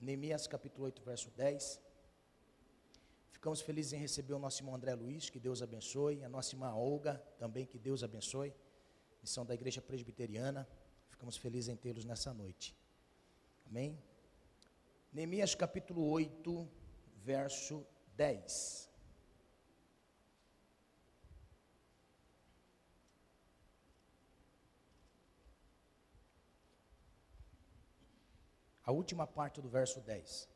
Neemias capítulo 8, verso 10. Ficamos felizes em receber o nosso irmão André Luiz, que Deus abençoe, a nossa irmã Olga, também que Deus abençoe, missão da Igreja Presbiteriana. Ficamos felizes em tê-los nessa noite. Amém? Neemias capítulo 8, verso 10. A última parte do verso 10.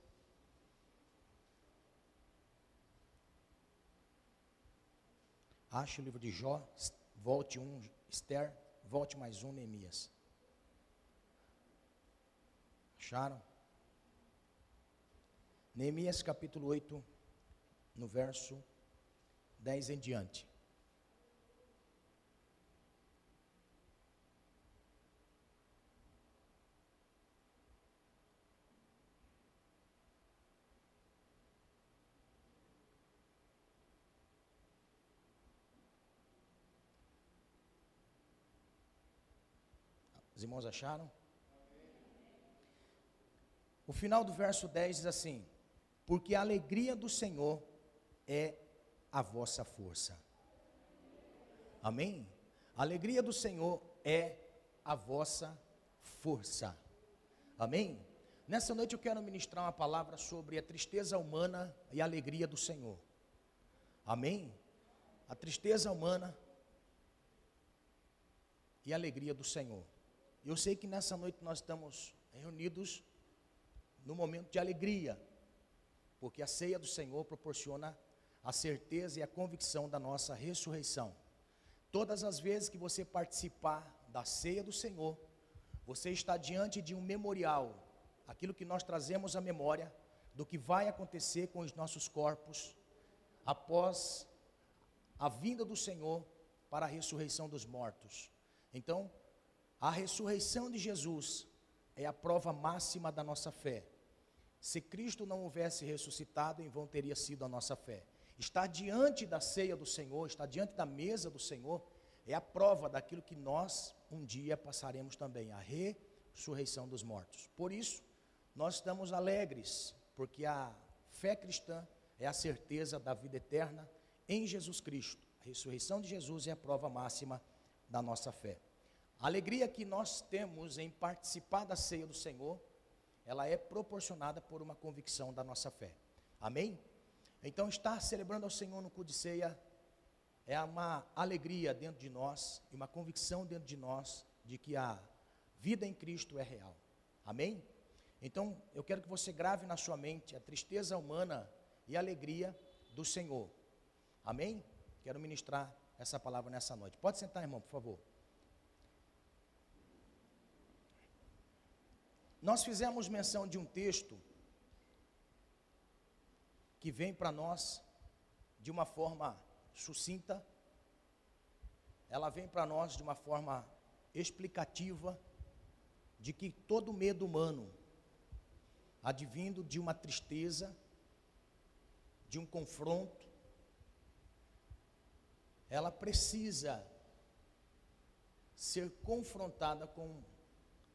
Ache o livro de Jó, volte um, Esther, volte mais um, Neemias. Acharam? Neemias capítulo 8, no verso 10 em diante. Os irmãos acharam? O final do verso 10 diz assim: Porque a alegria do Senhor é a vossa força. Amém? A alegria do Senhor é a vossa força. Amém? Nessa noite eu quero ministrar uma palavra sobre a tristeza humana e a alegria do Senhor. Amém? A tristeza humana e a alegria do Senhor. Eu sei que nessa noite nós estamos reunidos no momento de alegria, porque a ceia do Senhor proporciona a certeza e a convicção da nossa ressurreição. Todas as vezes que você participar da ceia do Senhor, você está diante de um memorial, aquilo que nós trazemos à memória do que vai acontecer com os nossos corpos após a vinda do Senhor para a ressurreição dos mortos. Então, a ressurreição de Jesus é a prova máxima da nossa fé. Se Cristo não houvesse ressuscitado, em vão teria sido a nossa fé. Estar diante da ceia do Senhor, estar diante da mesa do Senhor, é a prova daquilo que nós um dia passaremos também, a ressurreição dos mortos. Por isso, nós estamos alegres, porque a fé cristã é a certeza da vida eterna em Jesus Cristo. A ressurreição de Jesus é a prova máxima da nossa fé. A alegria que nós temos em participar da ceia do Senhor, ela é proporcionada por uma convicção da nossa fé. Amém? Então, estar celebrando ao Senhor no cu de ceia é uma alegria dentro de nós e uma convicção dentro de nós de que a vida em Cristo é real. Amém? Então, eu quero que você grave na sua mente a tristeza humana e a alegria do Senhor. Amém? Quero ministrar essa palavra nessa noite. Pode sentar, irmão, por favor. Nós fizemos menção de um texto que vem para nós de uma forma sucinta, ela vem para nós de uma forma explicativa de que todo medo humano, advindo de uma tristeza, de um confronto, ela precisa ser confrontada com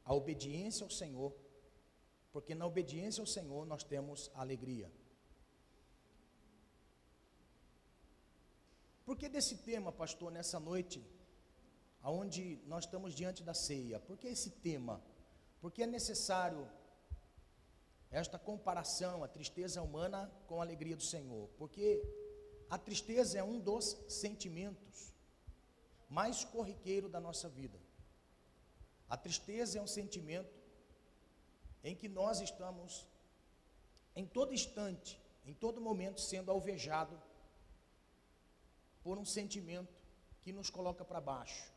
a obediência ao Senhor, porque na obediência ao Senhor nós temos alegria. Por que desse tema, pastor, nessa noite, aonde nós estamos diante da ceia? Por que esse tema? Porque é necessário esta comparação, a tristeza humana com a alegria do Senhor, porque a tristeza é um dos sentimentos mais corriqueiro da nossa vida. A tristeza é um sentimento em que nós estamos em todo instante, em todo momento sendo alvejado por um sentimento que nos coloca para baixo,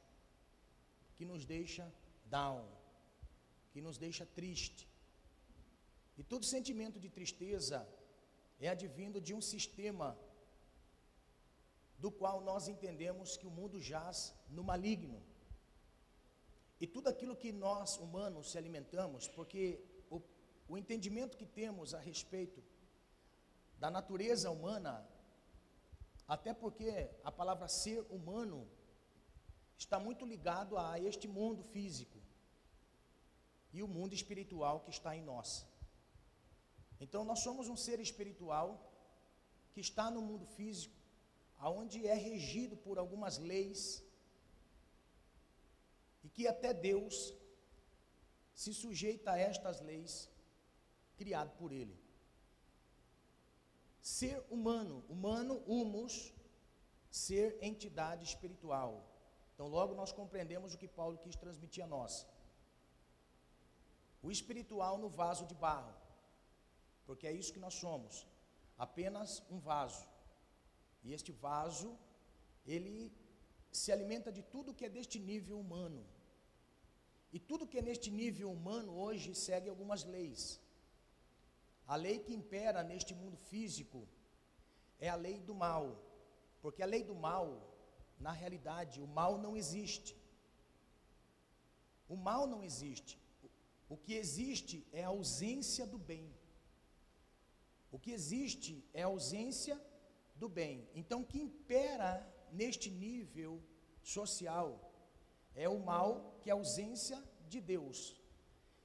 que nos deixa down, que nos deixa triste. E todo sentimento de tristeza é advindo de um sistema do qual nós entendemos que o mundo jaz no maligno. E tudo aquilo que nós, humanos, se alimentamos, porque o, o entendimento que temos a respeito da natureza humana, até porque a palavra ser humano está muito ligado a este mundo físico e o mundo espiritual que está em nós. Então nós somos um ser espiritual que está no mundo físico, aonde é regido por algumas leis e que até Deus se sujeita a estas leis criado por ele. Ser humano, humano, humus, ser entidade espiritual. Então, logo nós compreendemos o que Paulo quis transmitir a nós. O espiritual no vaso de barro, porque é isso que nós somos, apenas um vaso. E este vaso, ele se alimenta de tudo que é deste nível humano. E tudo que é neste nível humano hoje segue algumas leis. A lei que impera neste mundo físico é a lei do mal, porque a lei do mal, na realidade, o mal não existe. O mal não existe. O que existe é a ausência do bem. O que existe é a ausência do bem. Então, o que impera neste nível social é o mal, que é a ausência de Deus.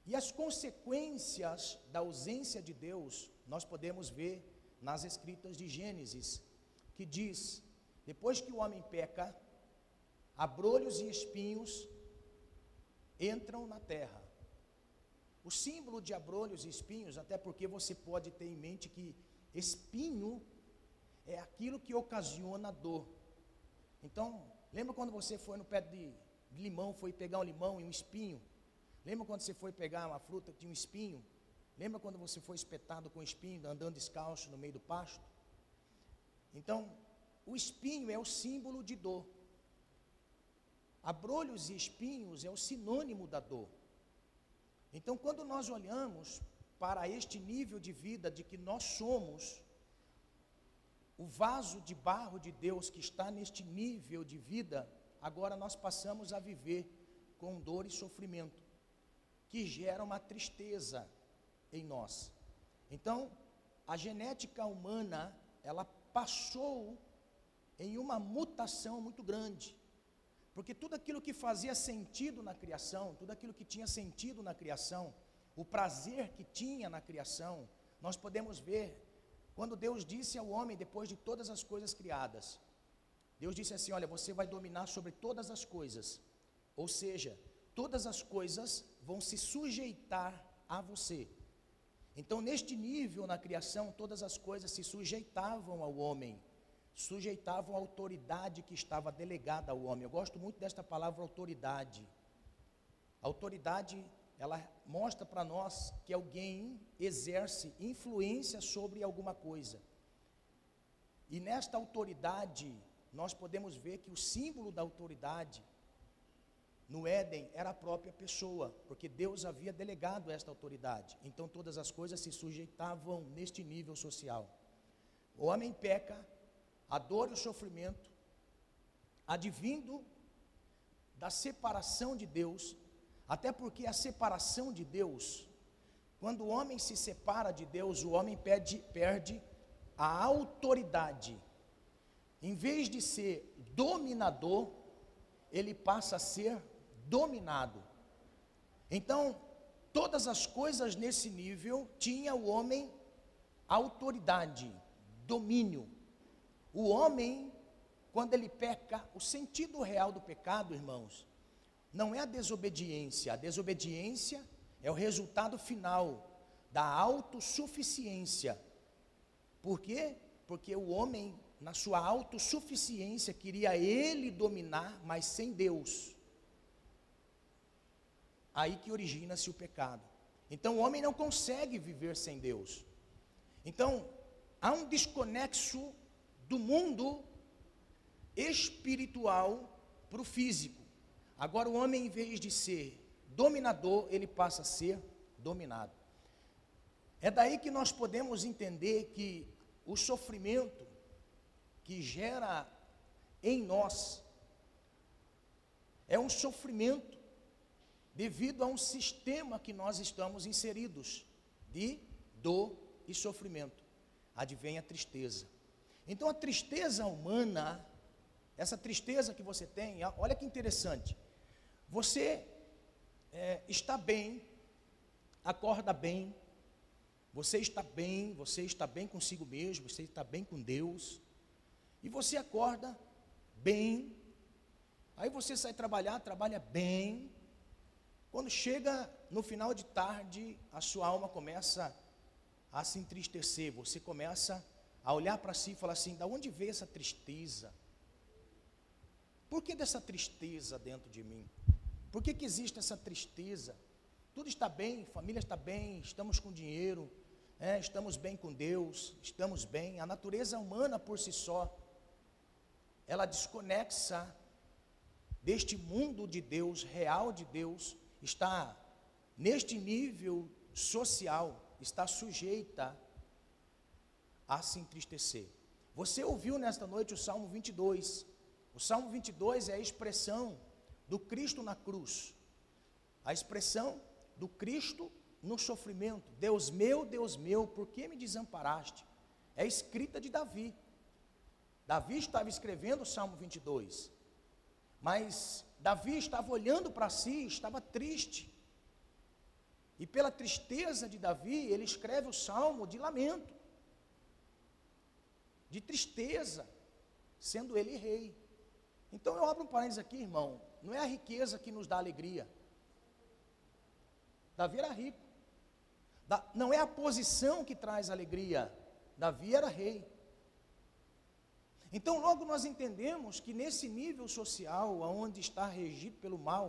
E as consequências da ausência de Deus, nós podemos ver nas escritas de Gênesis, que diz: depois que o homem peca, abrolhos e espinhos entram na terra. O símbolo de abrolhos e espinhos, até porque você pode ter em mente que espinho é aquilo que ocasiona dor. Então, lembra quando você foi no pé de, limão, foi pegar um limão e um espinho? Lembra quando você foi pegar uma fruta que tinha um espinho? Lembra quando você foi espetado com espinho, andando descalço no meio do pasto? Então, o espinho é o símbolo de dor. Abrolhos e espinhos é o sinônimo da dor. Então, quando nós olhamos para este nível de vida de que nós somos o vaso de barro de Deus que está neste nível de vida, agora nós passamos a viver com dor e sofrimento, que gera uma tristeza em nós. Então, a genética humana, ela passou em uma mutação muito grande. Porque tudo aquilo que fazia sentido na criação, tudo aquilo que tinha sentido na criação, o prazer que tinha na criação, nós podemos ver quando Deus disse ao homem, depois de todas as coisas criadas, Deus disse assim: Olha, você vai dominar sobre todas as coisas, ou seja, todas as coisas vão se sujeitar a você. Então, neste nível na criação, todas as coisas se sujeitavam ao homem sujeitavam a autoridade que estava delegada ao homem. Eu gosto muito desta palavra autoridade. Autoridade, ela mostra para nós que alguém exerce influência sobre alguma coisa. E nesta autoridade, nós podemos ver que o símbolo da autoridade no Éden era a própria pessoa, porque Deus havia delegado esta autoridade. Então todas as coisas se sujeitavam neste nível social. O homem peca, a dor e o sofrimento, advindo da separação de Deus, até porque a separação de Deus, quando o homem se separa de Deus, o homem perde, perde a autoridade. Em vez de ser dominador, ele passa a ser dominado. Então, todas as coisas nesse nível tinha o homem autoridade, domínio. O homem, quando ele peca, o sentido real do pecado, irmãos, não é a desobediência. A desobediência é o resultado final da autossuficiência. Por quê? Porque o homem, na sua autossuficiência, queria ele dominar, mas sem Deus. Aí que origina-se o pecado. Então o homem não consegue viver sem Deus. Então, há um desconexo do mundo espiritual para o físico. Agora, o homem, em vez de ser dominador, ele passa a ser dominado. É daí que nós podemos entender que o sofrimento que gera em nós é um sofrimento devido a um sistema que nós estamos inseridos de dor e sofrimento. Advém a tristeza. Então a tristeza humana, essa tristeza que você tem, olha que interessante. Você é, está bem, acorda bem, você está bem, você está bem consigo mesmo, você está bem com Deus, e você acorda bem, aí você sai trabalhar, trabalha bem, quando chega no final de tarde, a sua alma começa a se entristecer, você começa a olhar para si e falar assim: da onde veio essa tristeza? Por que dessa tristeza dentro de mim? Por que, que existe essa tristeza? Tudo está bem, família está bem, estamos com dinheiro, é, estamos bem com Deus, estamos bem. A natureza humana por si só, ela desconexa deste mundo de Deus, real de Deus, está neste nível social, está sujeita a se entristecer. Você ouviu nesta noite o Salmo 22. O Salmo 22 é a expressão do Cristo na cruz, a expressão do Cristo no sofrimento. Deus meu, Deus meu, por que me desamparaste? É escrita de Davi. Davi estava escrevendo o Salmo 22, mas Davi estava olhando para si, estava triste. E pela tristeza de Davi, ele escreve o salmo de lamento, de tristeza, sendo ele rei. Então eu abro um parênteses aqui, irmão. Não é a riqueza que nos dá alegria. Davi era rico. Da, não é a posição que traz alegria. Davi era rei. Então, logo nós entendemos que nesse nível social, onde está regido pelo mal,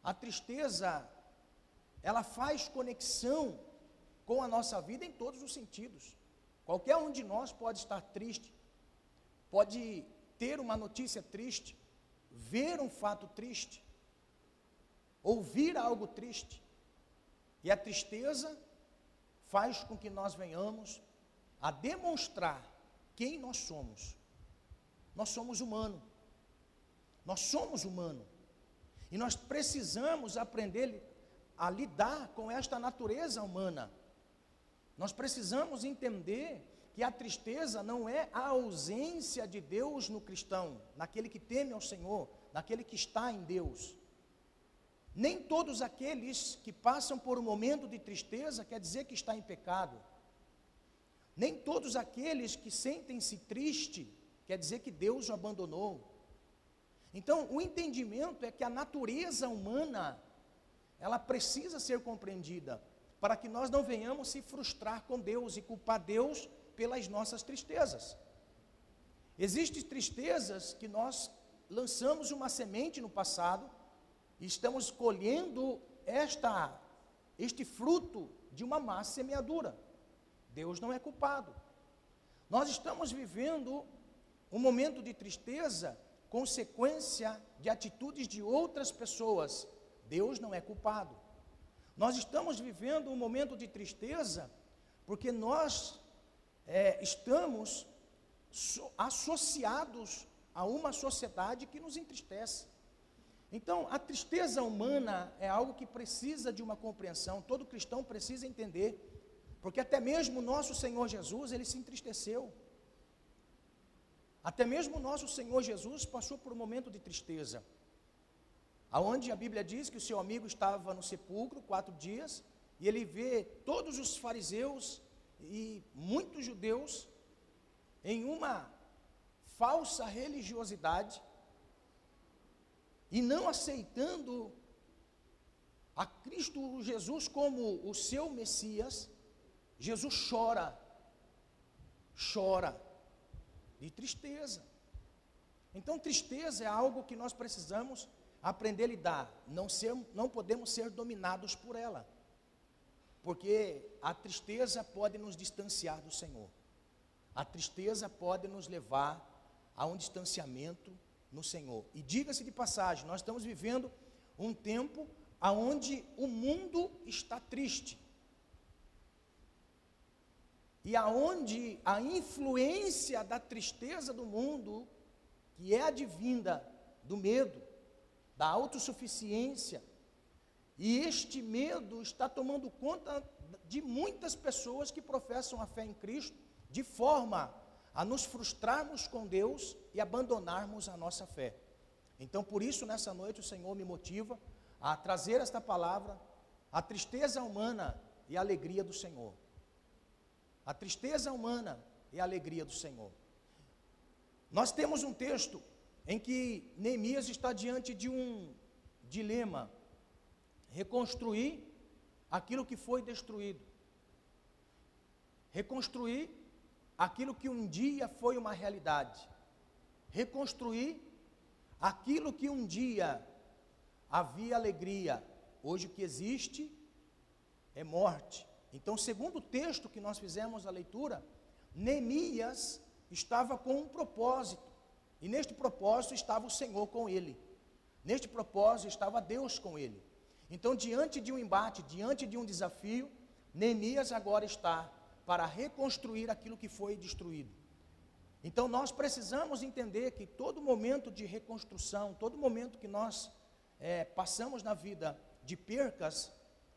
a tristeza, ela faz conexão com a nossa vida em todos os sentidos. Qualquer um de nós pode estar triste, pode ter uma notícia triste, ver um fato triste, ouvir algo triste. E a tristeza faz com que nós venhamos a demonstrar quem nós somos. Nós somos humanos. Nós somos humanos. E nós precisamos aprender a lidar com esta natureza humana. Nós precisamos entender que a tristeza não é a ausência de Deus no cristão, naquele que teme ao Senhor, naquele que está em Deus. Nem todos aqueles que passam por um momento de tristeza quer dizer que está em pecado. Nem todos aqueles que sentem-se triste quer dizer que Deus o abandonou. Então, o entendimento é que a natureza humana ela precisa ser compreendida para que nós não venhamos se frustrar com Deus e culpar Deus pelas nossas tristezas. Existem tristezas que nós lançamos uma semente no passado e estamos colhendo esta este fruto de uma má semeadura. Deus não é culpado. Nós estamos vivendo um momento de tristeza, consequência de atitudes de outras pessoas. Deus não é culpado. Nós estamos vivendo um momento de tristeza porque nós é, estamos so, associados a uma sociedade que nos entristece. Então, a tristeza humana é algo que precisa de uma compreensão, todo cristão precisa entender, porque até mesmo nosso Senhor Jesus, ele se entristeceu. Até mesmo nosso Senhor Jesus passou por um momento de tristeza, aonde a Bíblia diz que o seu amigo estava no sepulcro quatro dias, e ele vê todos os fariseus e muitos judeus em uma falsa religiosidade e não aceitando a Cristo Jesus como o seu Messias, Jesus chora, chora de tristeza. Então, tristeza é algo que nós precisamos aprender a lidar, não, ser, não podemos ser dominados por ela porque a tristeza pode nos distanciar do Senhor. A tristeza pode nos levar a um distanciamento no Senhor. E diga-se de passagem, nós estamos vivendo um tempo aonde o mundo está triste. E aonde a influência da tristeza do mundo, que é advinda do medo, da autossuficiência, e este medo está tomando conta de muitas pessoas que professam a fé em Cristo, de forma a nos frustrarmos com Deus e abandonarmos a nossa fé. Então, por isso, nessa noite, o Senhor me motiva a trazer esta palavra, a tristeza humana e a alegria do Senhor. A tristeza humana é a alegria do Senhor. Nós temos um texto em que Neemias está diante de um dilema: reconstruir aquilo que foi destruído, reconstruir aquilo que um dia foi uma realidade, reconstruir aquilo que um dia havia alegria, hoje o que existe é morte. Então, segundo o texto que nós fizemos a leitura, Neemias estava com um propósito, e neste propósito estava o Senhor com ele, neste propósito estava Deus com ele. Então, diante de um embate, diante de um desafio, Neemias agora está para reconstruir aquilo que foi destruído. Então, nós precisamos entender que todo momento de reconstrução, todo momento que nós é, passamos na vida de percas,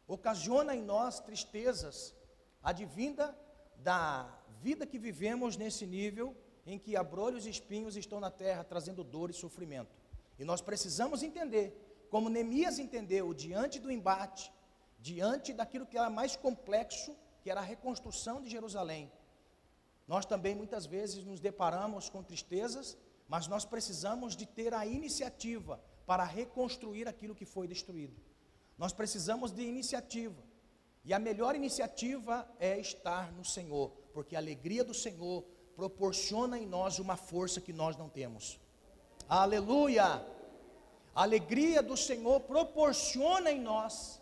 ocasiona em nós tristezas, advinda da vida que vivemos nesse nível em que abrolhos e espinhos estão na terra trazendo dor e sofrimento. E nós precisamos entender, como Neemias entendeu, diante do embate, diante daquilo que era mais complexo, que era a reconstrução de Jerusalém. Nós também muitas vezes nos deparamos com tristezas, mas nós precisamos de ter a iniciativa para reconstruir aquilo que foi destruído. Nós precisamos de iniciativa. E a melhor iniciativa é estar no Senhor, porque a alegria do Senhor proporciona em nós uma força que nós não temos. Aleluia! A alegria do Senhor proporciona em nós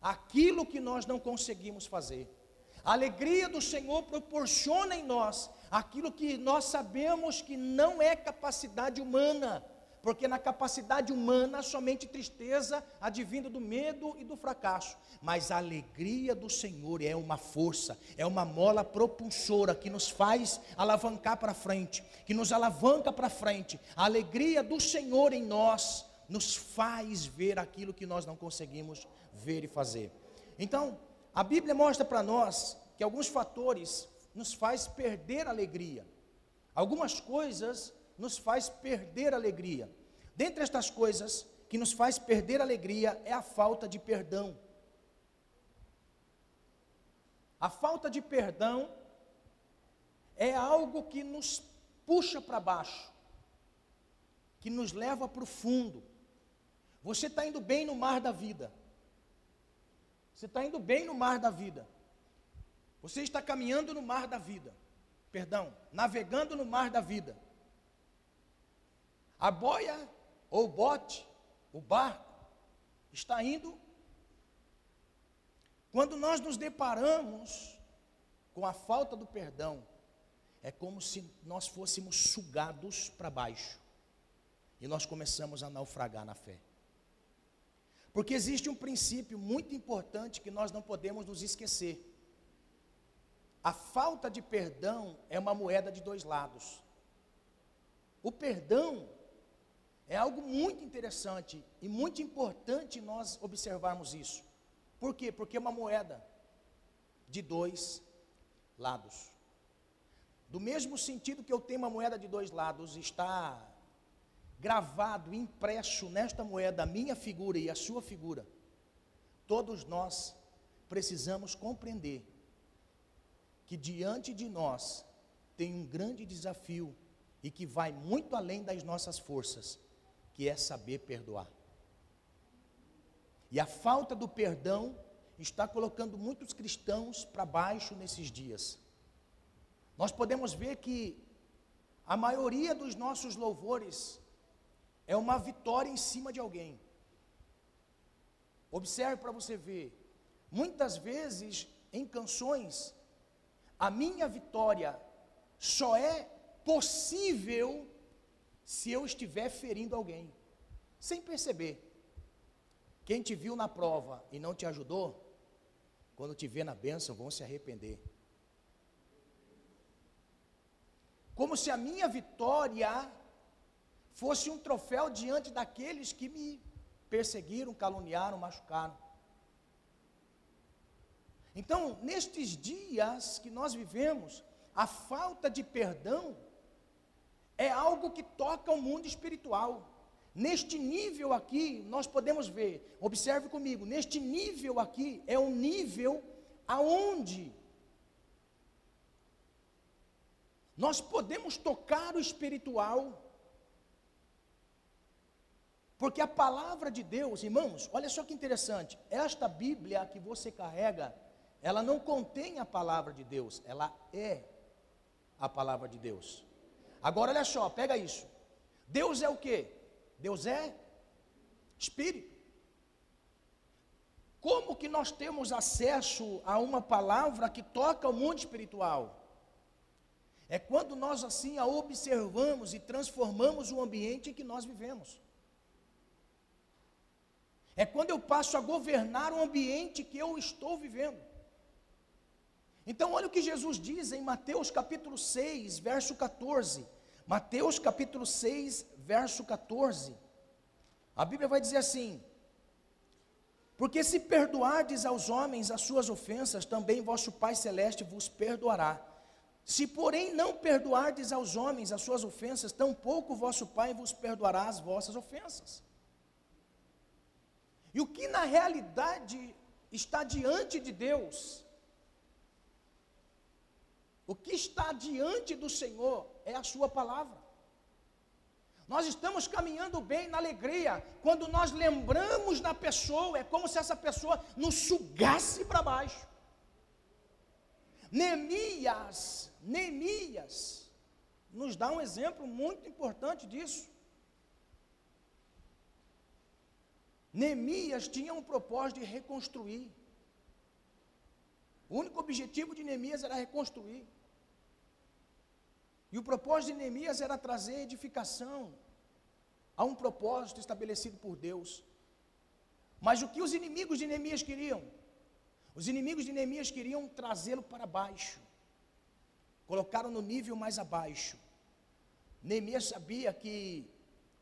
aquilo que nós não conseguimos fazer. A alegria do Senhor proporciona em nós aquilo que nós sabemos que não é capacidade humana porque na capacidade humana somente tristeza advindo do medo e do fracasso, mas a alegria do Senhor é uma força, é uma mola propulsora que nos faz alavancar para frente, que nos alavanca para frente. A alegria do Senhor em nós nos faz ver aquilo que nós não conseguimos ver e fazer. Então, a Bíblia mostra para nós que alguns fatores nos faz perder alegria. Algumas coisas nos faz perder alegria. Dentre estas coisas que nos faz perder alegria é a falta de perdão. A falta de perdão é algo que nos puxa para baixo, que nos leva para o fundo. Você está indo bem no mar da vida. Você está indo bem no mar da vida. Você está caminhando no mar da vida. Perdão, navegando no mar da vida. A boia ou o bote, o barco, está indo. Quando nós nos deparamos com a falta do perdão, é como se nós fôssemos sugados para baixo e nós começamos a naufragar na fé. Porque existe um princípio muito importante que nós não podemos nos esquecer. A falta de perdão é uma moeda de dois lados. O perdão é algo muito interessante e muito importante nós observarmos isso. Por quê? Porque é uma moeda de dois lados. Do mesmo sentido que eu tenho uma moeda de dois lados, está gravado, impresso nesta moeda a minha figura e a sua figura. Todos nós precisamos compreender que diante de nós tem um grande desafio e que vai muito além das nossas forças, que é saber perdoar. E a falta do perdão está colocando muitos cristãos para baixo nesses dias. Nós podemos ver que a maioria dos nossos louvores é uma vitória em cima de alguém. Observe para você ver. Muitas vezes em canções, a minha vitória só é possível se eu estiver ferindo alguém, sem perceber. Quem te viu na prova e não te ajudou, quando te vê na bênção, vão se arrepender. Como se a minha vitória fosse um troféu diante daqueles que me perseguiram, caluniaram, machucaram. Então, nestes dias que nós vivemos, a falta de perdão é algo que toca o mundo espiritual. Neste nível aqui, nós podemos ver, observe comigo, neste nível aqui é um nível aonde Nós podemos tocar o espiritual. Porque a palavra de Deus, irmãos, olha só que interessante. Esta Bíblia que você carrega, ela não contém a palavra de Deus, ela é a palavra de Deus. Agora olha só, pega isso. Deus é o que? Deus é espírito. Como que nós temos acesso a uma palavra que toca o mundo espiritual? É quando nós assim a observamos e transformamos o ambiente em que nós vivemos. É quando eu passo a governar o ambiente que eu estou vivendo. Então, olha o que Jesus diz em Mateus capítulo 6, verso 14. Mateus capítulo 6, verso 14. A Bíblia vai dizer assim: Porque se perdoardes aos homens as suas ofensas, também vosso Pai celeste vos perdoará. Se, porém, não perdoardes aos homens as suas ofensas, tampouco vosso Pai vos perdoará as vossas ofensas. E o que na realidade está diante de Deus, o que está diante do Senhor é a Sua palavra. Nós estamos caminhando bem na alegria, quando nós lembramos da pessoa, é como se essa pessoa nos sugasse para baixo. Neemias, Neemias, nos dá um exemplo muito importante disso. Neemias tinha um propósito de reconstruir. O único objetivo de Neemias era reconstruir. E o propósito de Neemias era trazer edificação a um propósito estabelecido por Deus. Mas o que os inimigos de Neemias queriam? Os inimigos de Neemias queriam trazê-lo para baixo, colocaram no nível mais abaixo. Neemias sabia que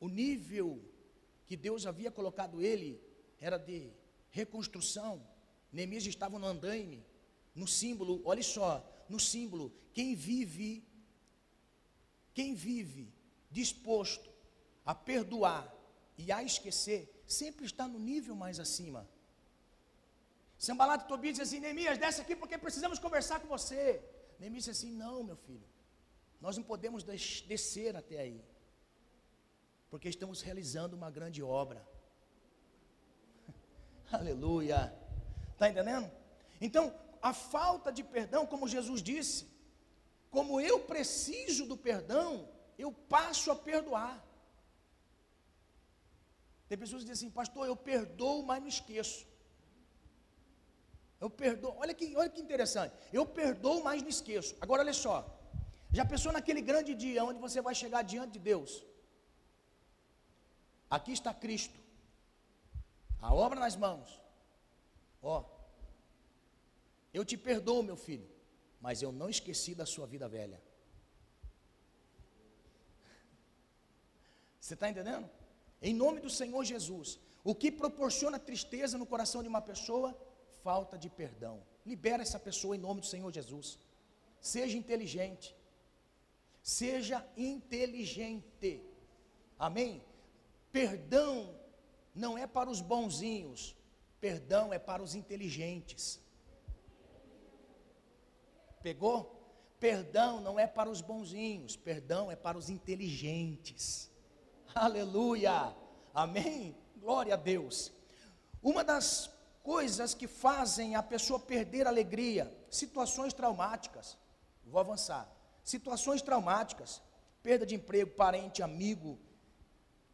o nível que Deus havia colocado ele era de reconstrução. Neemias estava no andaime, no símbolo, olha só, no símbolo, quem vive, quem vive disposto a perdoar e a esquecer, sempre está no nível mais acima. Sambalat e Tobias diz assim: Neemias, desce aqui porque precisamos conversar com você. Neemias disse assim: Não, meu filho, nós não podemos descer até aí, porque estamos realizando uma grande obra. Aleluia. Está entendendo? Então, a falta de perdão, como Jesus disse, como eu preciso do perdão, eu passo a perdoar. Tem pessoas que dizem assim, pastor, eu perdoo, mas não esqueço. Eu perdoo. Olha que, olha que interessante. Eu perdoo, mas não esqueço. Agora olha só. Já pensou naquele grande dia onde você vai chegar diante de Deus? Aqui está Cristo. A obra nas mãos. Ó. Eu te perdoo, meu filho, mas eu não esqueci da sua vida velha. Você está entendendo? Em nome do Senhor Jesus, o que proporciona tristeza no coração de uma pessoa falta de perdão. Libera essa pessoa em nome do Senhor Jesus. Seja inteligente. Seja inteligente. Amém? Perdão não é para os bonzinhos, perdão é para os inteligentes. Pegou? Perdão não é para os bonzinhos, perdão é para os inteligentes. Aleluia. Amém? Glória a Deus. Uma das coisas que fazem a pessoa perder alegria, situações traumáticas. Vou avançar. Situações traumáticas, perda de emprego, parente, amigo,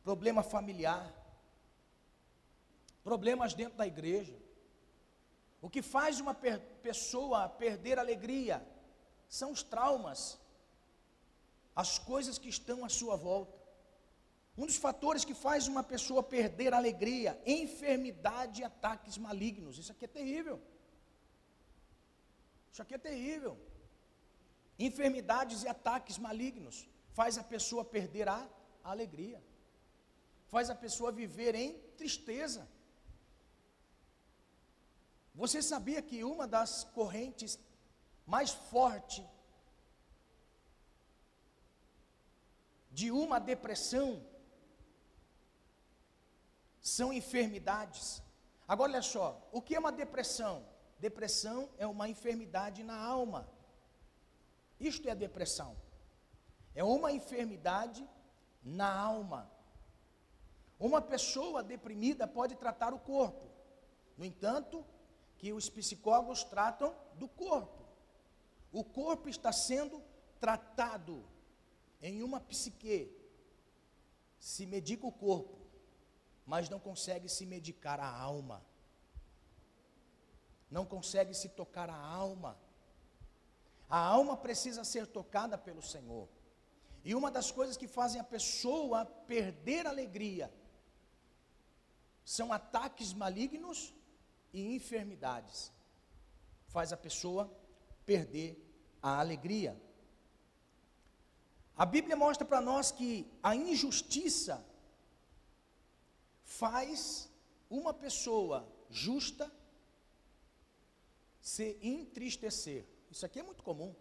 problema familiar, problemas dentro da igreja. O que faz uma per pessoa perder alegria são os traumas, as coisas que estão à sua volta. Um dos fatores que faz uma pessoa perder alegria, enfermidade e ataques malignos. Isso aqui é terrível. Isso aqui é terrível. Enfermidades e ataques malignos faz a pessoa perder a alegria. Faz a pessoa viver em tristeza. Você sabia que uma das correntes mais fortes de uma depressão são enfermidades. Agora olha só, o que é uma depressão? Depressão é uma enfermidade na alma. Isto é depressão. é uma enfermidade na alma. Uma pessoa deprimida pode tratar o corpo, no entanto, que os psicólogos tratam do corpo. O corpo está sendo tratado em uma psique. Se medica o corpo, mas não consegue se medicar a alma. Não consegue se tocar a alma. A alma precisa ser tocada pelo Senhor. E uma das coisas que fazem a pessoa perder a alegria são ataques malignos e enfermidades. Faz a pessoa perder a alegria. A Bíblia mostra para nós que a injustiça faz uma pessoa justa se entristecer. Isso aqui é muito comum.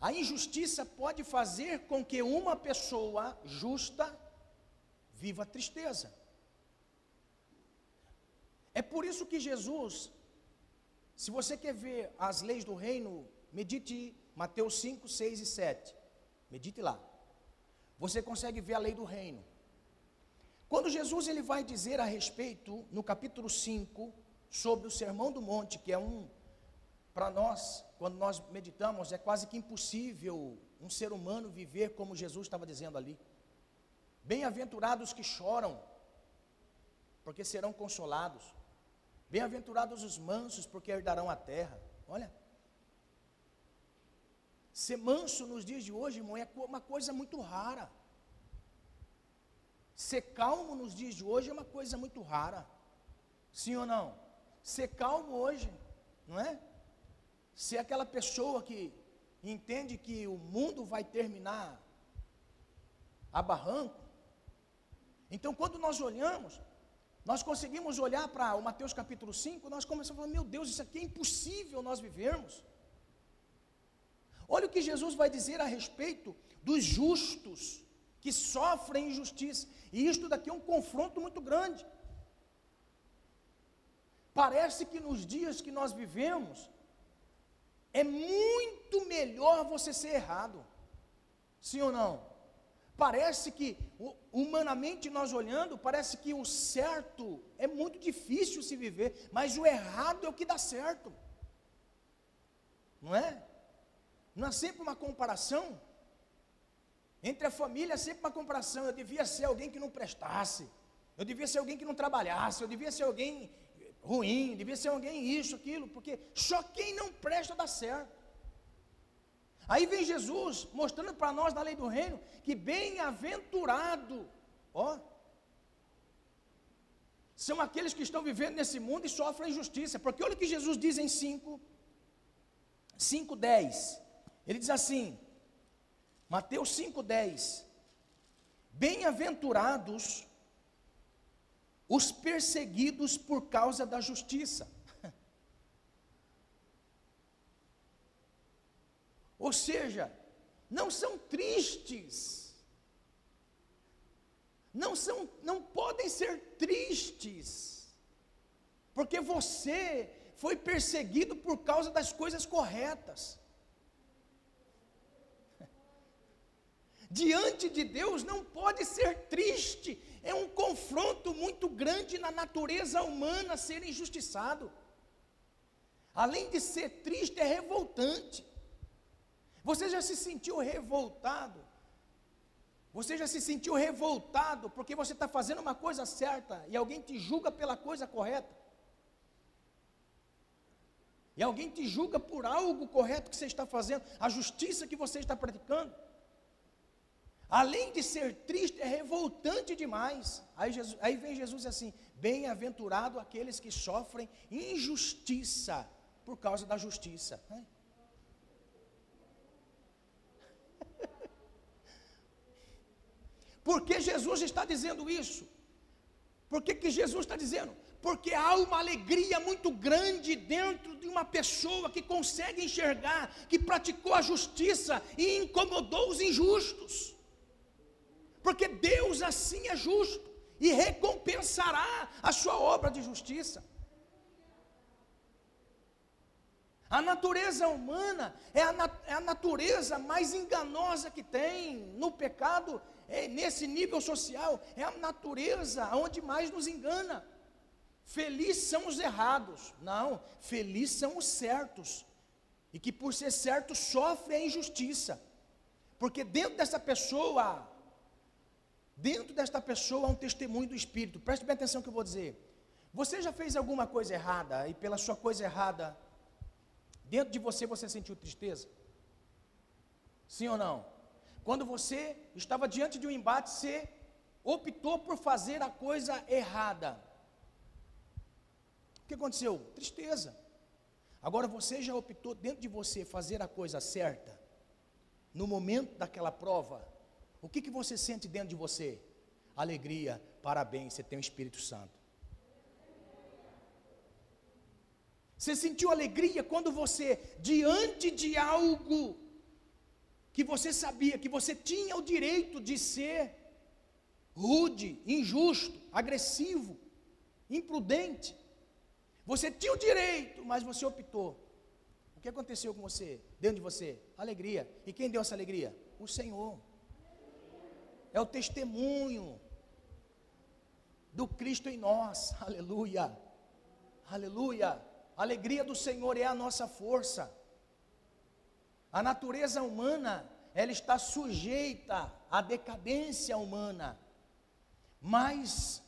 A injustiça pode fazer com que uma pessoa justa viva tristeza. É por isso que Jesus, se você quer ver as leis do reino, medite Mateus 5, 6 e 7. Medite lá. Você consegue ver a lei do reino. Quando Jesus ele vai dizer a respeito, no capítulo 5, sobre o Sermão do Monte, que é um, para nós, quando nós meditamos, é quase que impossível um ser humano viver como Jesus estava dizendo ali. Bem-aventurados que choram, porque serão consolados. Bem-aventurados os mansos, porque herdarão a terra. Olha, ser manso nos dias de hoje, irmão, é uma coisa muito rara. Ser calmo nos dias de hoje é uma coisa muito rara. Sim ou não? Ser calmo hoje, não é? Ser aquela pessoa que entende que o mundo vai terminar a barranco. Então, quando nós olhamos, nós conseguimos olhar para o Mateus capítulo 5, nós começamos a falar, meu Deus, isso aqui é impossível nós vivermos. Olha o que Jesus vai dizer a respeito dos justos que sofrem injustiça. E isto daqui é um confronto muito grande. Parece que nos dias que nós vivemos, é muito melhor você ser errado. Sim ou não? Parece que, humanamente nós olhando, parece que o certo é muito difícil se viver, mas o errado é o que dá certo. Não é? Não é sempre uma comparação? Entre a família é sempre uma comparação. Eu devia ser alguém que não prestasse. Eu devia ser alguém que não trabalhasse. Eu devia ser alguém ruim. Devia ser alguém isso, aquilo. Porque só quem não presta dá certo. Aí vem Jesus mostrando para nós na lei do reino que bem-aventurado, ó, são aqueles que estão vivendo nesse mundo e sofrem injustiça. Porque olha o que Jesus diz em 5, 5, 10. Ele diz assim, Mateus 5, 10. Bem-aventurados os perseguidos por causa da justiça Ou seja, não são tristes. Não são, não podem ser tristes. Porque você foi perseguido por causa das coisas corretas. Diante de Deus não pode ser triste. É um confronto muito grande na natureza humana ser injustiçado. Além de ser triste, é revoltante. Você já se sentiu revoltado? Você já se sentiu revoltado porque você está fazendo uma coisa certa e alguém te julga pela coisa correta? E alguém te julga por algo correto que você está fazendo, a justiça que você está praticando? Além de ser triste, é revoltante demais. Aí, Jesus, aí vem Jesus assim: bem-aventurado aqueles que sofrem injustiça por causa da justiça. Né? Por que Jesus está dizendo isso? Por que, que Jesus está dizendo? Porque há uma alegria muito grande dentro de uma pessoa que consegue enxergar, que praticou a justiça e incomodou os injustos. Porque Deus assim é justo e recompensará a sua obra de justiça. A natureza humana é a, nat é a natureza mais enganosa que tem no pecado, é, nesse nível social, é a natureza onde mais nos engana. Felizes são os errados, não, felizes são os certos, e que por ser certo sofre a injustiça, porque dentro dessa pessoa, dentro desta pessoa há um testemunho do Espírito, preste bem atenção no que eu vou dizer. Você já fez alguma coisa errada e pela sua coisa errada Dentro de você você sentiu tristeza? Sim ou não? Quando você estava diante de um embate, você optou por fazer a coisa errada. O que aconteceu? Tristeza. Agora você já optou dentro de você fazer a coisa certa, no momento daquela prova, o que, que você sente dentro de você? Alegria, parabéns, você tem o Espírito Santo. Você sentiu alegria quando você, diante de algo que você sabia que você tinha o direito de ser rude, injusto, agressivo, imprudente. Você tinha o direito, mas você optou. O que aconteceu com você, dentro de você? Alegria. E quem deu essa alegria? O Senhor. É o testemunho do Cristo em nós. Aleluia. Aleluia. A alegria do Senhor é a nossa força. A natureza humana, ela está sujeita à decadência humana. Mas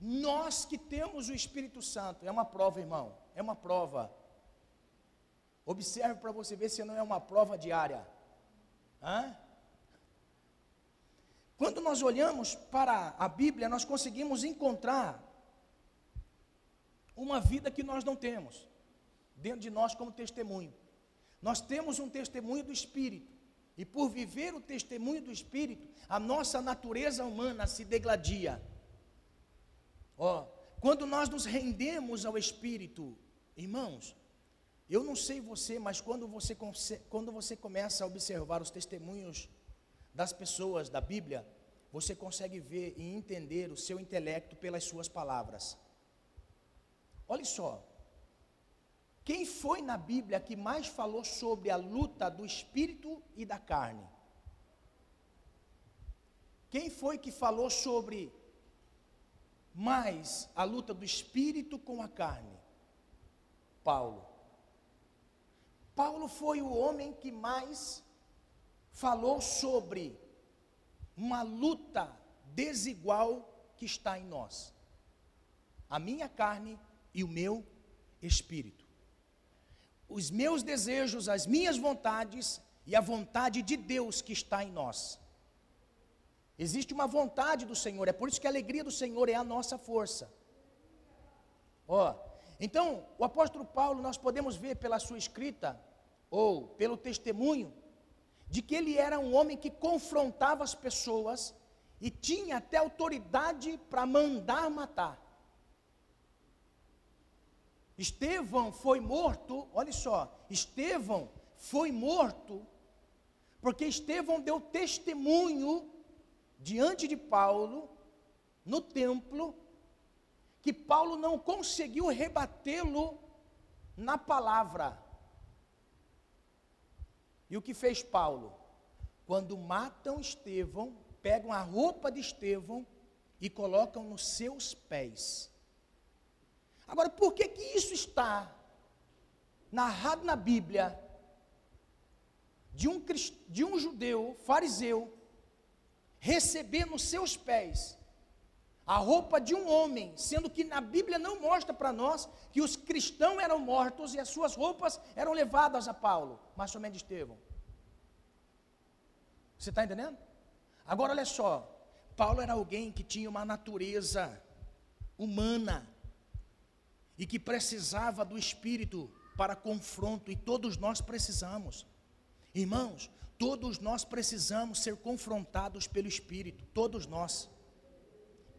nós que temos o Espírito Santo, é uma prova, irmão, é uma prova. Observe para você ver se não é uma prova diária. Hã? Quando nós olhamos para a Bíblia, nós conseguimos encontrar uma vida que nós não temos, dentro de nós como testemunho. Nós temos um testemunho do Espírito, e por viver o testemunho do Espírito, a nossa natureza humana se degladia. Ó, quando nós nos rendemos ao Espírito, irmãos, eu não sei você, mas quando você, quando você começa a observar os testemunhos das pessoas da Bíblia, você consegue ver e entender o seu intelecto pelas suas palavras. Olha só. Quem foi na Bíblia que mais falou sobre a luta do espírito e da carne? Quem foi que falou sobre mais a luta do espírito com a carne? Paulo. Paulo foi o homem que mais falou sobre uma luta desigual que está em nós. A minha carne e o meu espírito. Os meus desejos, as minhas vontades e a vontade de Deus que está em nós. Existe uma vontade do Senhor, é por isso que a alegria do Senhor é a nossa força. Ó, então, o apóstolo Paulo, nós podemos ver pela sua escrita, ou pelo testemunho, de que ele era um homem que confrontava as pessoas e tinha até autoridade para mandar matar. Estevão foi morto, olha só, Estevão foi morto, porque Estevão deu testemunho diante de Paulo, no templo, que Paulo não conseguiu rebatê-lo na palavra. E o que fez Paulo? Quando matam Estevão, pegam a roupa de Estevão e colocam nos seus pés. Agora, por que que isso está narrado na Bíblia de um, de um judeu, fariseu, receber nos seus pés a roupa de um homem, sendo que na Bíblia não mostra para nós que os cristãos eram mortos e as suas roupas eram levadas a Paulo, mas somente Estevão. Você está entendendo? Agora olha só, Paulo era alguém que tinha uma natureza humana, e que precisava do Espírito para confronto, e todos nós precisamos. Irmãos, todos nós precisamos ser confrontados pelo Espírito, todos nós.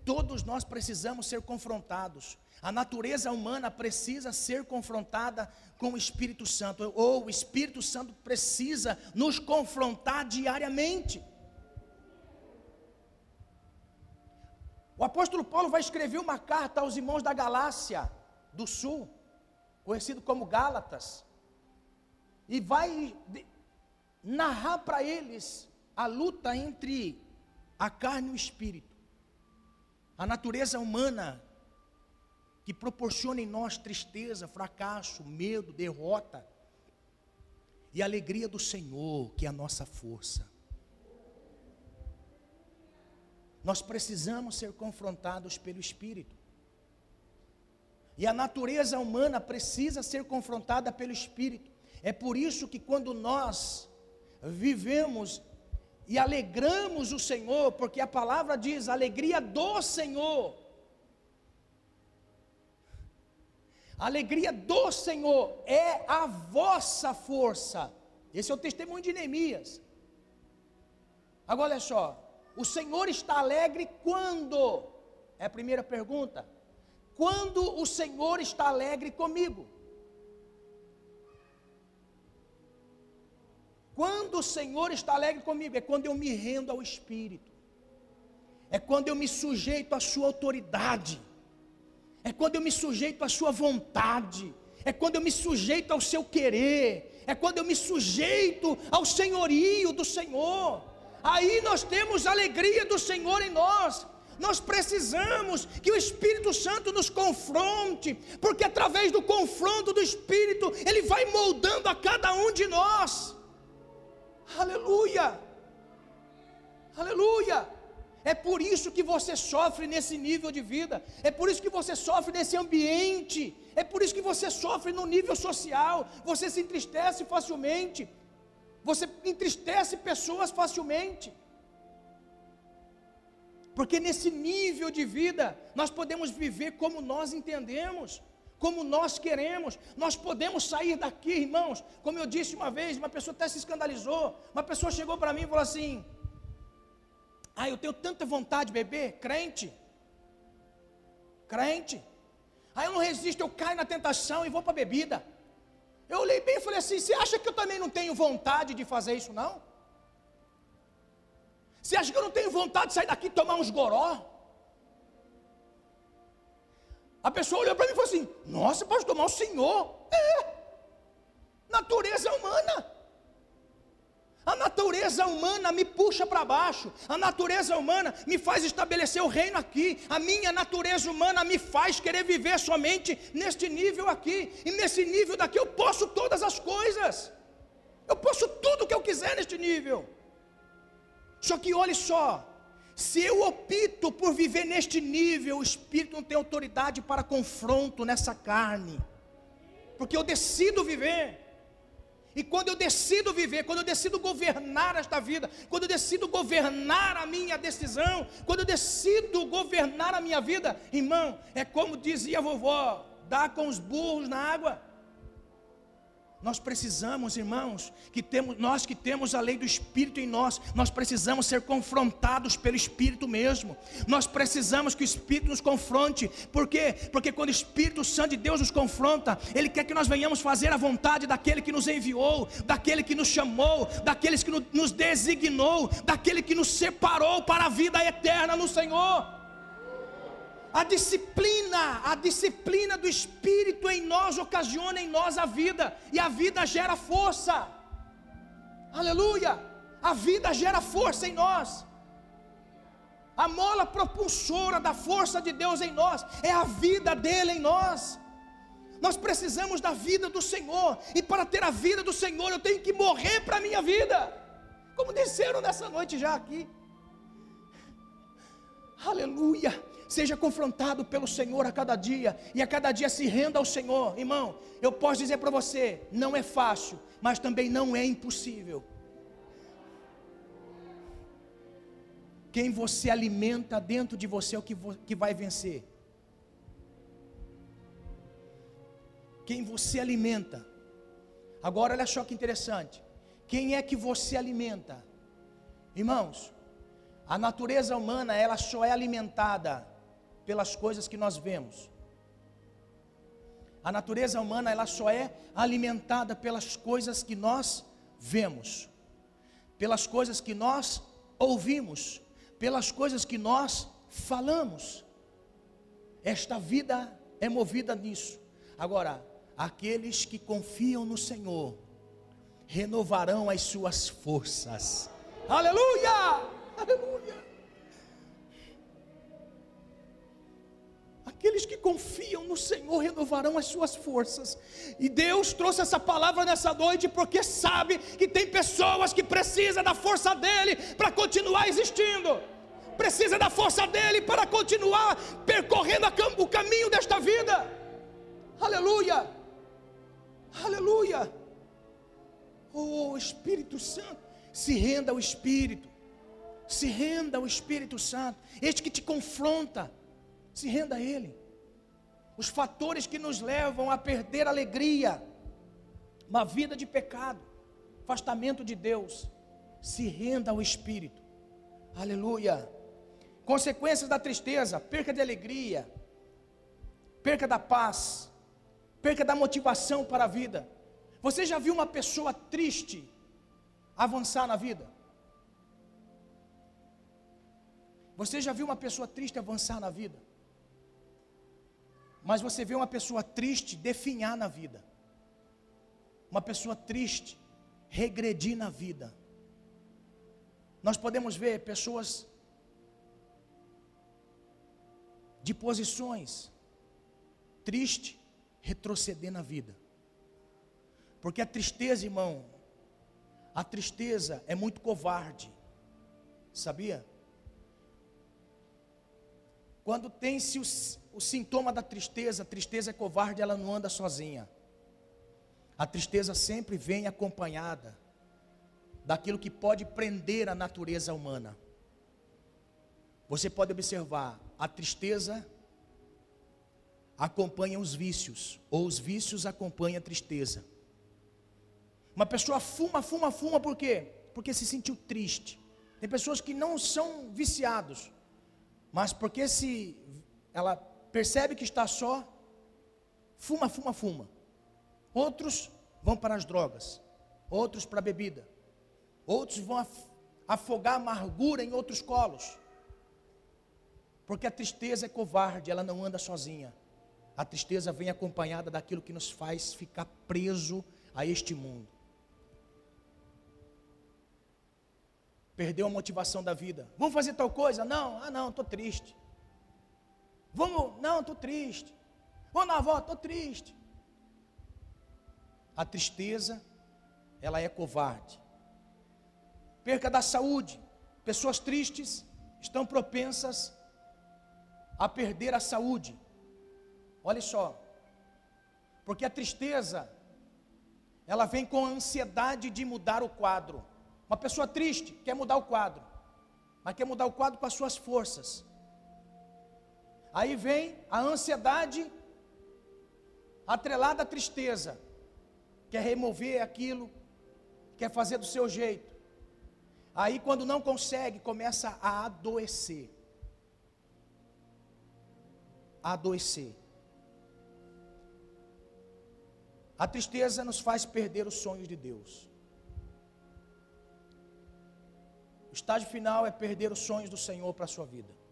Todos nós precisamos ser confrontados. A natureza humana precisa ser confrontada com o Espírito Santo, ou o Espírito Santo precisa nos confrontar diariamente. O apóstolo Paulo vai escrever uma carta aos irmãos da Galácia, do Sul, conhecido como Gálatas. e vai narrar para eles a luta entre a carne e o espírito. A natureza humana que proporciona em nós tristeza, fracasso, medo, derrota, e a alegria do Senhor, que é a nossa força. Nós precisamos ser confrontados pelo Espírito. E a natureza humana precisa ser confrontada pelo Espírito. É por isso que quando nós vivemos e alegramos o Senhor, porque a palavra diz: alegria do Senhor. A alegria do Senhor é a vossa força. Esse é o testemunho de Neemias. Agora olha só, o Senhor está alegre quando? É a primeira pergunta. Quando o Senhor está alegre comigo? Quando o Senhor está alegre comigo, é quando eu me rendo ao Espírito, é quando eu me sujeito à Sua autoridade, é quando eu me sujeito à Sua vontade, é quando eu me sujeito ao Seu querer, é quando eu me sujeito ao senhorio do Senhor. Aí nós temos a alegria do Senhor em nós. Nós precisamos que o Espírito Santo nos confronte, porque através do confronto do Espírito, ele vai moldando a cada um de nós. Aleluia! Aleluia! É por isso que você sofre nesse nível de vida, é por isso que você sofre nesse ambiente, é por isso que você sofre no nível social, você se entristece facilmente, você entristece pessoas facilmente. Porque nesse nível de vida, nós podemos viver como nós entendemos como nós queremos. Nós podemos sair daqui, irmãos. Como eu disse uma vez, uma pessoa até se escandalizou. Uma pessoa chegou para mim e falou assim: Ah, eu tenho tanta vontade de beber, crente. Crente. Aí eu não resisto, eu caio na tentação e vou para a bebida. Eu olhei bem e falei assim: Você acha que eu também não tenho vontade de fazer isso, não? Você acha que eu não tenho vontade de sair daqui e tomar uns goró? A pessoa olhou para mim e falou assim: Nossa, pastor, mas o senhor é natureza humana. A natureza humana me puxa para baixo, a natureza humana me faz estabelecer o reino aqui, a minha natureza humana me faz querer viver somente neste nível aqui, e nesse nível daqui eu posso todas as coisas, eu posso tudo o que eu quiser neste nível. Só que olhe só, se eu opto por viver neste nível, o Espírito não tem autoridade para confronto nessa carne, porque eu decido viver. E quando eu decido viver, quando eu decido governar esta vida, quando eu decido governar a minha decisão, quando eu decido governar a minha vida, irmão, é como dizia a vovó: dá com os burros na água. Nós precisamos, irmãos, que temos, nós que temos a lei do Espírito em nós, nós precisamos ser confrontados pelo Espírito mesmo. Nós precisamos que o Espírito nos confronte. Por quê? Porque quando o Espírito Santo de Deus nos confronta, Ele quer que nós venhamos fazer a vontade daquele que nos enviou, daquele que nos chamou, daqueles que nos designou, daquele que nos separou para a vida eterna no Senhor. A disciplina, a disciplina do Espírito em nós ocasiona em nós a vida, e a vida gera força. Aleluia! A vida gera força em nós. A mola propulsora da força de Deus em nós é a vida dele em nós. Nós precisamos da vida do Senhor, e para ter a vida do Senhor, eu tenho que morrer para a minha vida, como disseram nessa noite já aqui. Aleluia! Seja confrontado pelo Senhor a cada dia, e a cada dia se renda ao Senhor, irmão. Eu posso dizer para você: não é fácil, mas também não é impossível. Quem você alimenta dentro de você é o que, que vai vencer. Quem você alimenta. Agora olha só que interessante. Quem é que você alimenta? Irmãos, a natureza humana ela só é alimentada pelas coisas que nós vemos. A natureza humana ela só é alimentada pelas coisas que nós vemos, pelas coisas que nós ouvimos, pelas coisas que nós falamos. Esta vida é movida nisso. Agora, aqueles que confiam no Senhor, renovarão as suas forças. Aleluia! Aleluia! Aqueles que confiam no Senhor renovarão as suas forças. E Deus trouxe essa palavra nessa noite porque sabe que tem pessoas que precisam da força dele para continuar existindo. Precisa da força dele para continuar percorrendo o caminho desta vida. Aleluia! Aleluia! Oh Espírito Santo, se renda ao Espírito. Se renda ao Espírito Santo. Este que te confronta se renda a Ele. Os fatores que nos levam a perder alegria, uma vida de pecado, afastamento de Deus, se renda ao Espírito. Aleluia. Consequências da tristeza, perca de alegria, perca da paz, perca da motivação para a vida. Você já viu uma pessoa triste avançar na vida? Você já viu uma pessoa triste avançar na vida? Mas você vê uma pessoa triste definhar na vida. Uma pessoa triste regredir na vida. Nós podemos ver pessoas de posições triste retroceder na vida. Porque a tristeza, irmão, a tristeza é muito covarde. Sabia? Quando tem-se o, o sintoma da tristeza, a tristeza é covarde, ela não anda sozinha. A tristeza sempre vem acompanhada daquilo que pode prender a natureza humana. Você pode observar, a tristeza acompanha os vícios, ou os vícios acompanham a tristeza. Uma pessoa fuma, fuma, fuma, por quê? Porque se sentiu triste. Tem pessoas que não são viciados, mas porque se ela percebe que está só, fuma, fuma, fuma. Outros vão para as drogas, outros para a bebida, outros vão afogar a amargura em outros colos. Porque a tristeza é covarde, ela não anda sozinha. A tristeza vem acompanhada daquilo que nos faz ficar preso a este mundo. Perdeu a motivação da vida. Vamos fazer tal coisa? Não, ah não, estou triste. Vamos, não, estou triste. Vamos na avó, estou triste. A tristeza, ela é covarde. Perca da saúde. Pessoas tristes estão propensas a perder a saúde. Olha só. Porque a tristeza, ela vem com a ansiedade de mudar o quadro. Uma pessoa triste quer mudar o quadro, mas quer mudar o quadro com as suas forças. Aí vem a ansiedade atrelada à tristeza, quer remover aquilo, quer fazer do seu jeito. Aí, quando não consegue, começa a adoecer. A adoecer. A tristeza nos faz perder os sonhos de Deus. O estágio final é perder os sonhos do Senhor para a sua vida.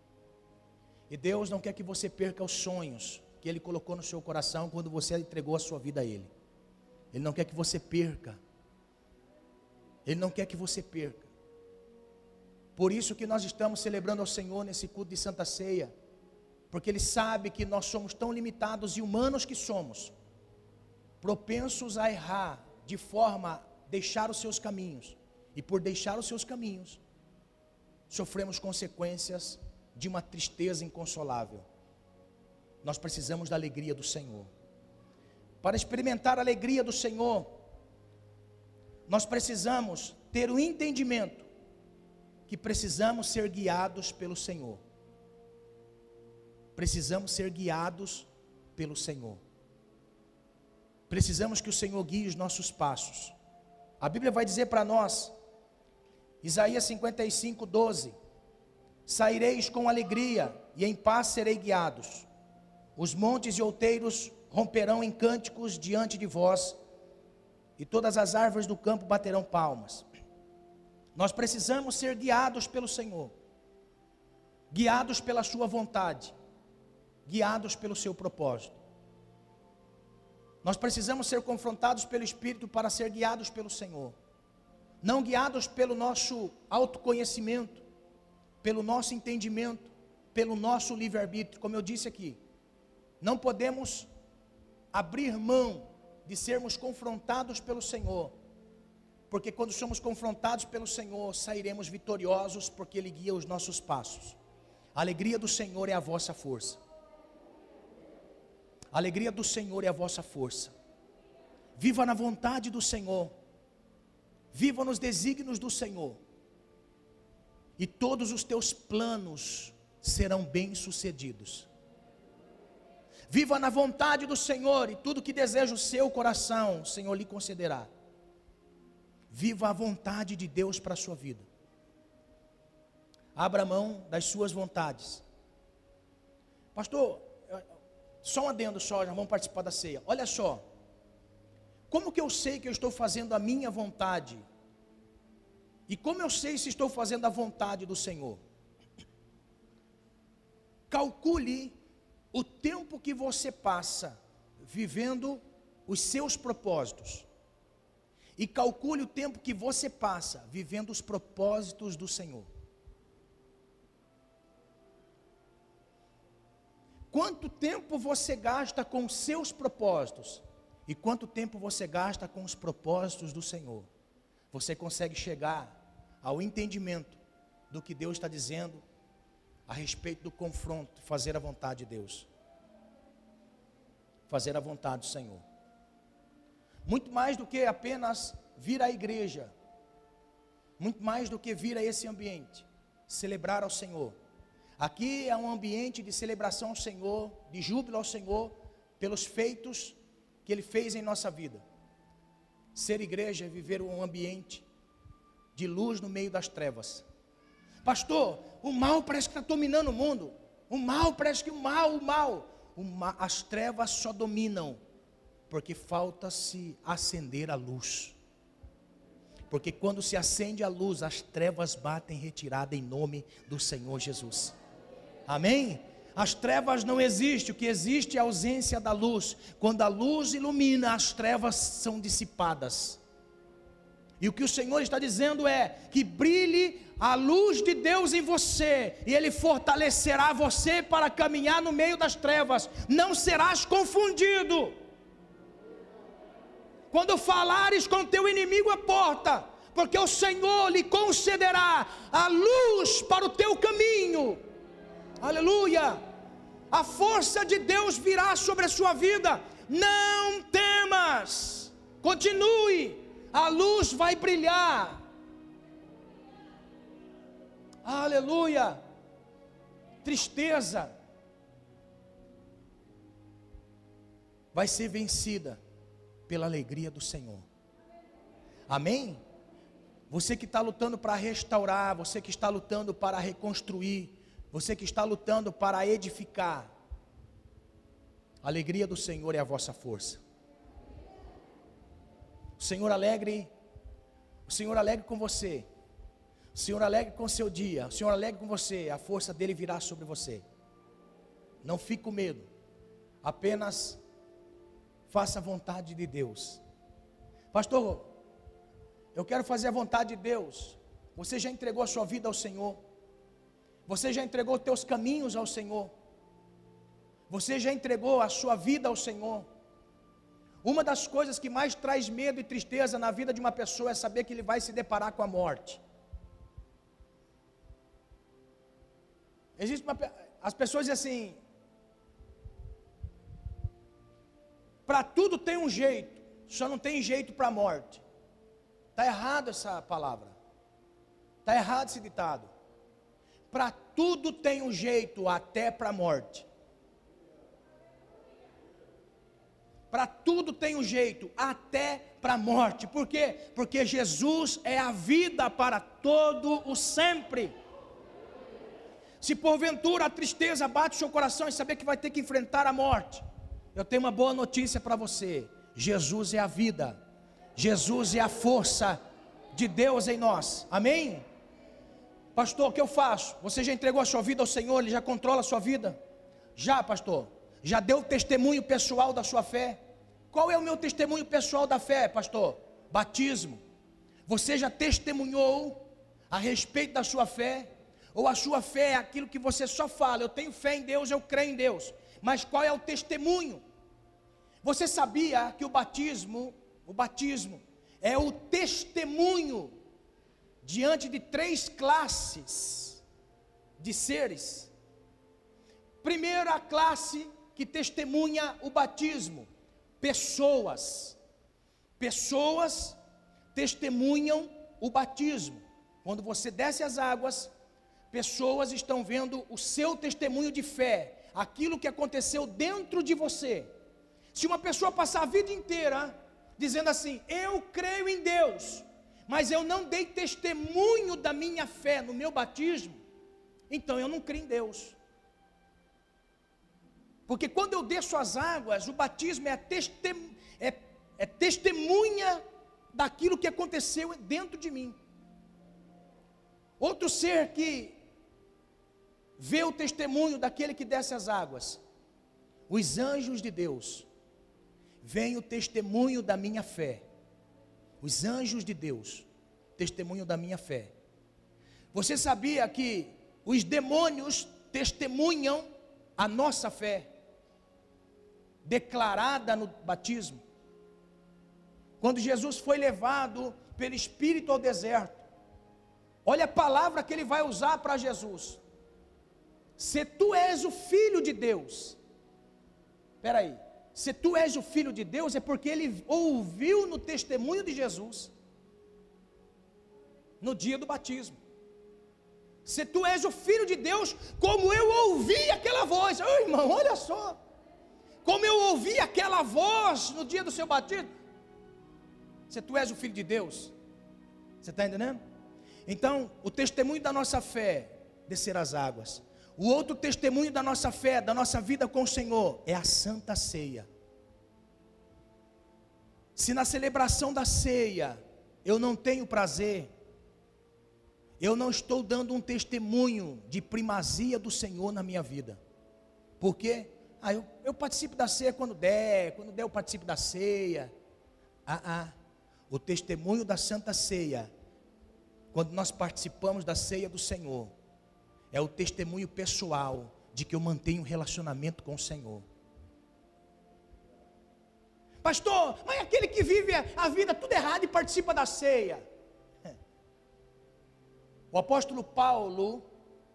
E Deus não quer que você perca os sonhos que Ele colocou no seu coração quando você entregou a sua vida a Ele. Ele não quer que você perca. Ele não quer que você perca. Por isso que nós estamos celebrando ao Senhor nesse culto de Santa Ceia, porque Ele sabe que nós somos tão limitados e humanos que somos, propensos a errar de forma a deixar os seus caminhos, e por deixar os seus caminhos, sofremos consequências de uma tristeza inconsolável. Nós precisamos da alegria do Senhor. Para experimentar a alegria do Senhor, nós precisamos ter o entendimento que precisamos ser guiados pelo Senhor. Precisamos ser guiados pelo Senhor. Precisamos que o Senhor guie os nossos passos. A Bíblia vai dizer para nós Isaías 55, 12: Saireis com alegria, e em paz serei guiados. Os montes e outeiros romperão em cânticos diante de vós, e todas as árvores do campo baterão palmas. Nós precisamos ser guiados pelo Senhor, guiados pela Sua vontade, guiados pelo seu propósito. Nós precisamos ser confrontados pelo Espírito para ser guiados pelo Senhor, não guiados pelo nosso autoconhecimento, pelo nosso entendimento, pelo nosso livre-arbítrio, como eu disse aqui. Não podemos abrir mão de sermos confrontados pelo Senhor, porque quando somos confrontados pelo Senhor, sairemos vitoriosos, porque Ele guia os nossos passos. A alegria do Senhor é a vossa força. A alegria do Senhor é a vossa força. Viva na vontade do Senhor. Viva nos desígnios do Senhor. E todos os teus planos serão bem-sucedidos. Viva na vontade do Senhor e tudo que deseja o seu coração, o Senhor lhe concederá. Viva a vontade de Deus para a sua vida. Abra mão das suas vontades. Pastor, só um adendo só, já vamos participar da ceia. Olha só. Como que eu sei que eu estou fazendo a minha vontade? E como eu sei se estou fazendo a vontade do Senhor? Calcule o tempo que você passa vivendo os seus propósitos. E calcule o tempo que você passa vivendo os propósitos do Senhor. Quanto tempo você gasta com os seus propósitos e quanto tempo você gasta com os propósitos do Senhor? Você consegue chegar ao entendimento do que Deus está dizendo a respeito do confronto, fazer a vontade de Deus. Fazer a vontade do Senhor. Muito mais do que apenas vir à igreja, muito mais do que vir a esse ambiente, celebrar ao Senhor. Aqui é um ambiente de celebração ao Senhor, de júbilo ao Senhor, pelos feitos que Ele fez em nossa vida. Ser igreja é viver um ambiente de luz no meio das trevas. Pastor, o mal parece que está dominando o mundo. O mal parece que o mal, o mal. O mal as trevas só dominam porque falta se acender a luz. Porque quando se acende a luz, as trevas batem retirada em nome do Senhor Jesus. Amém? As trevas não existem, o que existe é a ausência da luz. Quando a luz ilumina, as trevas são dissipadas. E o que o Senhor está dizendo é que brilhe a luz de Deus em você, e Ele fortalecerá você para caminhar no meio das trevas, não serás confundido. Quando falares com teu inimigo a porta, porque o Senhor lhe concederá a luz para o teu caminho, aleluia. A força de Deus virá sobre a sua vida, não temas, continue, a luz vai brilhar Aleluia! Tristeza vai ser vencida pela alegria do Senhor. Amém? Você que está lutando para restaurar, você que está lutando para reconstruir, você que está lutando para edificar, a alegria do Senhor é a vossa força. O Senhor alegre, o Senhor alegre com você. O Senhor alegre com seu dia, o Senhor alegre com você, a força dele virá sobre você. Não fique com medo, apenas faça a vontade de Deus. Pastor, eu quero fazer a vontade de Deus. Você já entregou a sua vida ao Senhor? Você já entregou teus caminhos ao Senhor? Você já entregou a sua vida ao Senhor? Uma das coisas que mais traz medo e tristeza na vida de uma pessoa é saber que ele vai se deparar com a morte. Existe uma, as pessoas dizem assim: para tudo tem um jeito, só não tem jeito para a morte. Está errado essa palavra. Está errado esse ditado. Para tudo tem um jeito, até para a morte. Para tudo tem um jeito, até para a morte. Por quê? Porque Jesus é a vida para todo o sempre. Se porventura a tristeza bate o seu coração e saber que vai ter que enfrentar a morte, eu tenho uma boa notícia para você: Jesus é a vida, Jesus é a força de Deus em nós, amém? Pastor, o que eu faço? Você já entregou a sua vida ao Senhor, Ele já controla a sua vida? Já, pastor, já deu testemunho pessoal da sua fé? Qual é o meu testemunho pessoal da fé, pastor? Batismo. Você já testemunhou a respeito da sua fé? Ou a sua fé é aquilo que você só fala, eu tenho fé em Deus, eu creio em Deus. Mas qual é o testemunho? Você sabia que o batismo, o batismo é o testemunho diante de três classes de seres. Primeira classe que testemunha o batismo, pessoas. Pessoas testemunham o batismo. Quando você desce as águas, pessoas estão vendo o seu testemunho de fé, aquilo que aconteceu dentro de você. Se uma pessoa passar a vida inteira dizendo assim: Eu creio em Deus, mas eu não dei testemunho da minha fé no meu batismo, então eu não creio em Deus. Porque quando eu desço as águas, o batismo é, testem, é, é testemunha daquilo que aconteceu dentro de mim. Outro ser que vê o testemunho daquele que desce as águas, os anjos de Deus, veem o testemunho da minha fé. Os anjos de Deus, testemunho da minha fé. Você sabia que os demônios testemunham a nossa fé, declarada no batismo? Quando Jesus foi levado pelo Espírito ao deserto, olha a palavra que ele vai usar para Jesus. Se tu és o filho de Deus, espera aí, se tu és o filho de Deus, é porque ele ouviu no testemunho de Jesus, no dia do batismo. Se tu és o filho de Deus, como eu ouvi aquela voz, oh, irmão, olha só, como eu ouvi aquela voz no dia do seu batismo, se tu és o filho de Deus, você está entendendo? Então, o testemunho da nossa fé, descer as águas. O outro testemunho da nossa fé, da nossa vida com o Senhor, é a Santa Ceia. Se na celebração da ceia eu não tenho prazer, eu não estou dando um testemunho de primazia do Senhor na minha vida. Por quê? Ah, eu, eu participo da ceia quando der, quando der eu participo da ceia. Ah, ah. O testemunho da Santa Ceia, quando nós participamos da ceia do Senhor, é o testemunho pessoal de que eu mantenho um relacionamento com o Senhor. Pastor, mas aquele que vive a vida tudo errado e participa da ceia. O apóstolo Paulo,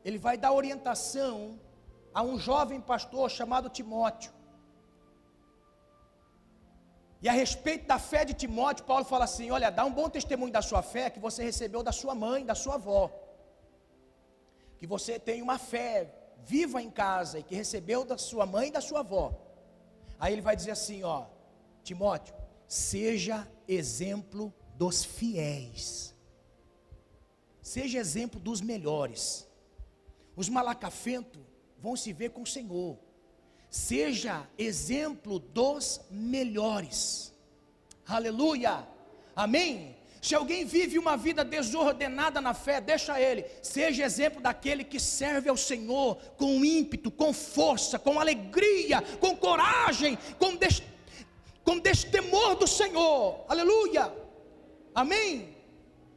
ele vai dar orientação a um jovem pastor chamado Timóteo. E a respeito da fé de Timóteo, Paulo fala assim: olha, dá um bom testemunho da sua fé que você recebeu da sua mãe, da sua avó. Que você tem uma fé viva em casa e que recebeu da sua mãe e da sua avó. Aí ele vai dizer assim: ó, Timóteo, seja exemplo dos fiéis. Seja exemplo dos melhores. Os malacafentos vão se ver com o Senhor seja exemplo dos melhores. Aleluia. Amém. Se alguém vive uma vida desordenada na fé, deixa ele, seja exemplo daquele que serve ao Senhor com ímpeto, com força, com alegria, com coragem, com, des, com destemor do Senhor. Aleluia. Amém.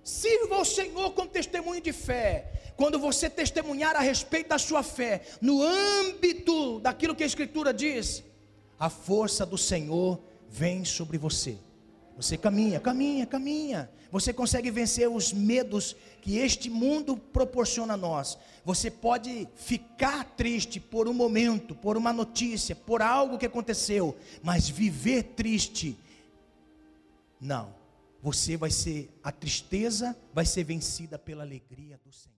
Sirva ao Senhor com testemunho de fé. Quando você testemunhar a respeito da sua fé, no âmbito daquilo que a Escritura diz, a força do Senhor vem sobre você. Você caminha, caminha, caminha. Você consegue vencer os medos que este mundo proporciona a nós. Você pode ficar triste por um momento, por uma notícia, por algo que aconteceu, mas viver triste, não. Você vai ser, a tristeza vai ser vencida pela alegria do Senhor.